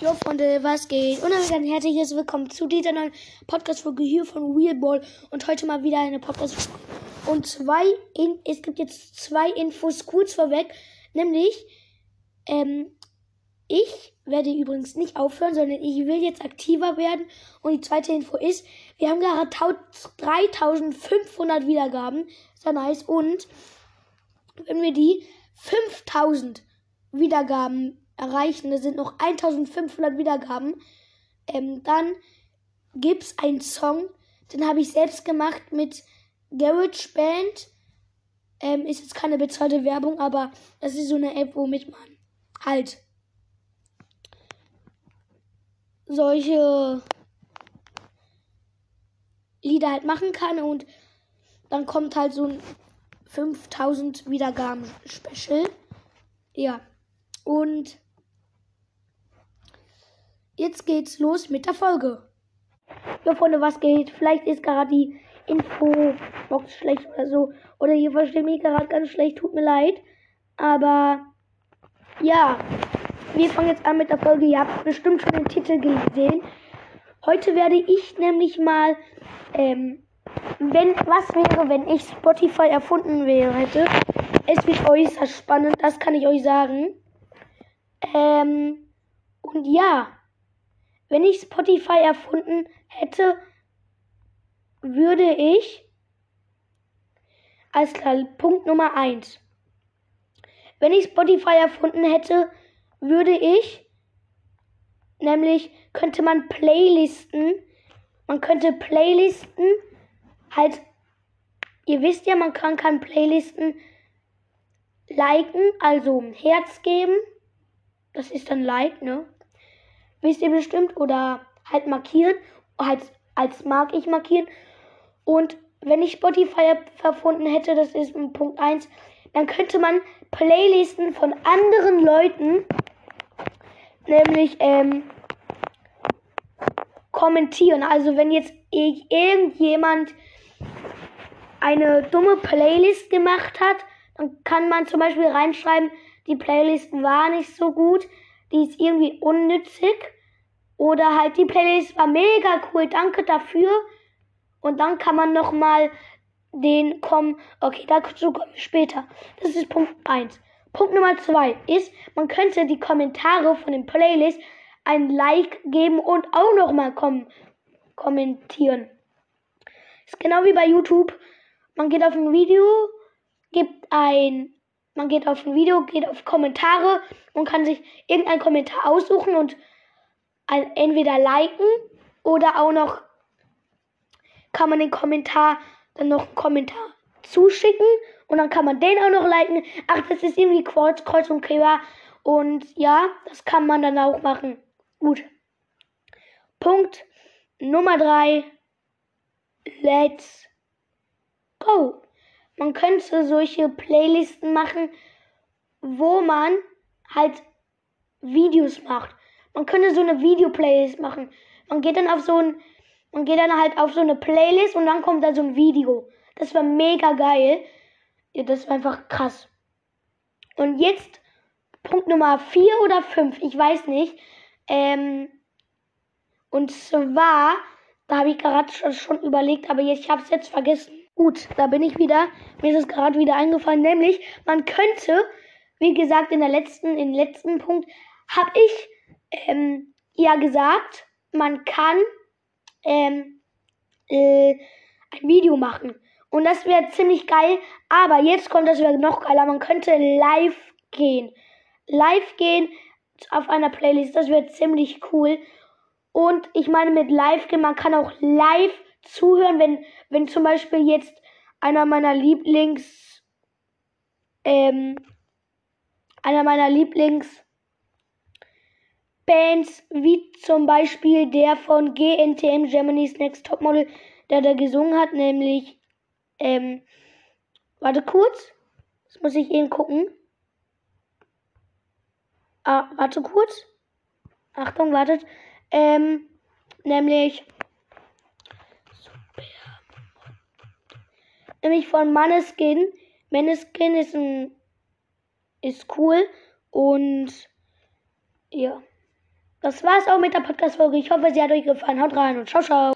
Jo Freunde, was geht? Und damit ein herzliches Willkommen zu dieser neuen Podcast-Folge hier von Wheelball und heute mal wieder eine Podcast-Folge. Und zwei, in, es gibt jetzt zwei Infos kurz vorweg, nämlich, ähm, ich werde übrigens nicht aufhören, sondern ich will jetzt aktiver werden. Und die zweite Info ist, wir haben gerade 3500 Wiedergaben, sehr nice. Und wenn wir die 5000 Wiedergaben erreichen, es sind noch 1500 Wiedergaben, ähm, dann gibt's einen Song, den habe ich selbst gemacht mit Garage Band. Ähm, ist jetzt keine bezahlte Werbung, aber das ist so eine App, womit man halt solche Lieder halt machen kann und dann kommt halt so ein 5000 Wiedergaben Special. Ja. Und jetzt geht's los mit der Folge. Ja, Freunde, was geht? Vielleicht ist gerade die Infobox schlecht oder so. Oder ihr versteht mich gerade ganz schlecht, tut mir leid. Aber ja, wir fangen jetzt an mit der Folge. Ihr habt bestimmt schon den Titel gesehen. Heute werde ich nämlich mal, ähm, wenn, was wäre, wenn ich Spotify erfunden wäre, hätte. Es wird äußerst spannend, das kann ich euch sagen. Ähm, und ja, wenn ich Spotify erfunden hätte, würde ich als Punkt Nummer 1. Wenn ich Spotify erfunden hätte, würde ich nämlich könnte man Playlisten, man könnte Playlisten halt ihr wisst ja, man kann, kann Playlisten liken, also ein Herz geben. Das ist dann Like, ne? Wisst ihr bestimmt, oder halt markieren, halt als mag ich markieren. Und wenn ich Spotify verfunden hätte, das ist Punkt 1, dann könnte man Playlisten von anderen Leuten, nämlich ähm, kommentieren. Also wenn jetzt irgendjemand eine dumme Playlist gemacht hat, dann kann man zum Beispiel reinschreiben, die Playlist war nicht so gut die ist irgendwie unnützig. Oder halt die Playlist war mega cool, danke dafür. Und dann kann man nochmal den kommen. Okay, dazu kommen wir später. Das ist Punkt 1. Punkt Nummer 2 ist, man könnte die Kommentare von den Playlist ein Like geben und auch nochmal kom kommentieren. Ist genau wie bei YouTube. Man geht auf ein Video, gibt ein man geht auf ein Video, geht auf Kommentare und kann sich irgendeinen Kommentar aussuchen und entweder liken oder auch noch kann man den Kommentar dann noch einen Kommentar zuschicken und dann kann man den auch noch liken. Ach, das ist irgendwie Kreuz, Kreuz und Quer. Und ja, das kann man dann auch machen. Gut. Punkt Nummer drei. Let's go man könnte solche Playlisten machen, wo man halt Videos macht. Man könnte so eine Video-Playlist machen. Man geht dann auf so ein, man geht dann halt auf so eine Playlist und dann kommt da so ein Video. Das war mega geil. Ja, das war einfach krass. Und jetzt Punkt Nummer 4 oder 5, ich weiß nicht. Ähm, und zwar, da habe ich gerade schon überlegt, aber jetzt, ich habe es jetzt vergessen. Gut, da bin ich wieder. Mir ist es gerade wieder eingefallen, nämlich man könnte, wie gesagt, in der letzten, im letzten Punkt habe ich ähm, ja gesagt, man kann ähm, äh, ein Video machen. Und das wäre ziemlich geil. Aber jetzt kommt das wäre noch geiler. Man könnte live gehen. Live gehen auf einer Playlist. Das wäre ziemlich cool. Und ich meine mit live gehen, man kann auch live zuhören, wenn, wenn zum Beispiel jetzt einer meiner Lieblings, ähm, einer meiner Lieblings Bands, wie zum Beispiel der von GNTM Germany's Next Topmodel, der da gesungen hat, nämlich, ähm, warte kurz, das muss ich eben gucken. Ah, warte kurz. Achtung, wartet. Ähm, nämlich nämlich von Manneskin. Manneskin ist ein ist cool und ja. Das war's auch mit der Podcast-Folge. Ich hoffe, sie hat euch gefallen. Haut rein und ciao, ciao.